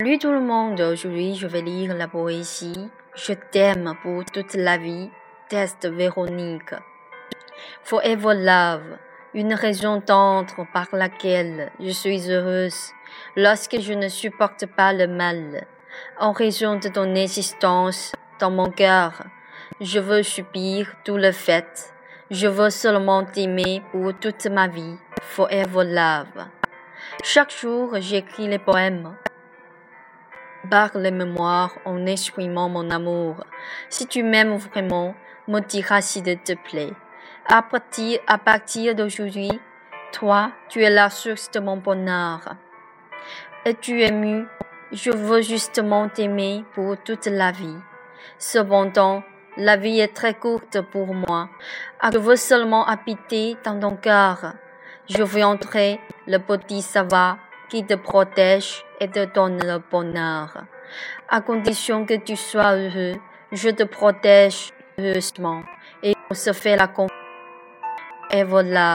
Salut tout le monde, aujourd'hui je vais lire la poésie Je t'aime pour toute la vie, test Véronique. Forever Love, une raison tendre par laquelle je suis heureuse lorsque je ne supporte pas le mal. En raison de ton existence dans mon cœur, je veux subir tout le fait. Je veux seulement t'aimer pour toute ma vie. Forever Love. Chaque jour, j'écris les poèmes par les mémoires en exprimant mon amour. Si tu m'aimes vraiment, me diras s'il te plaît. À partir, à partir d'aujourd'hui, toi, tu es la source de mon bonheur. Et tu es mu, je veux justement t'aimer pour toute la vie. Cependant, la vie est très courte pour moi. Je veux seulement habiter dans ton cœur. Je veux entrer le petit savoir qui te protège et te donne le bonheur. À condition que tu sois heureux, je te protège heureusement et on se fait la confiance. Et voilà.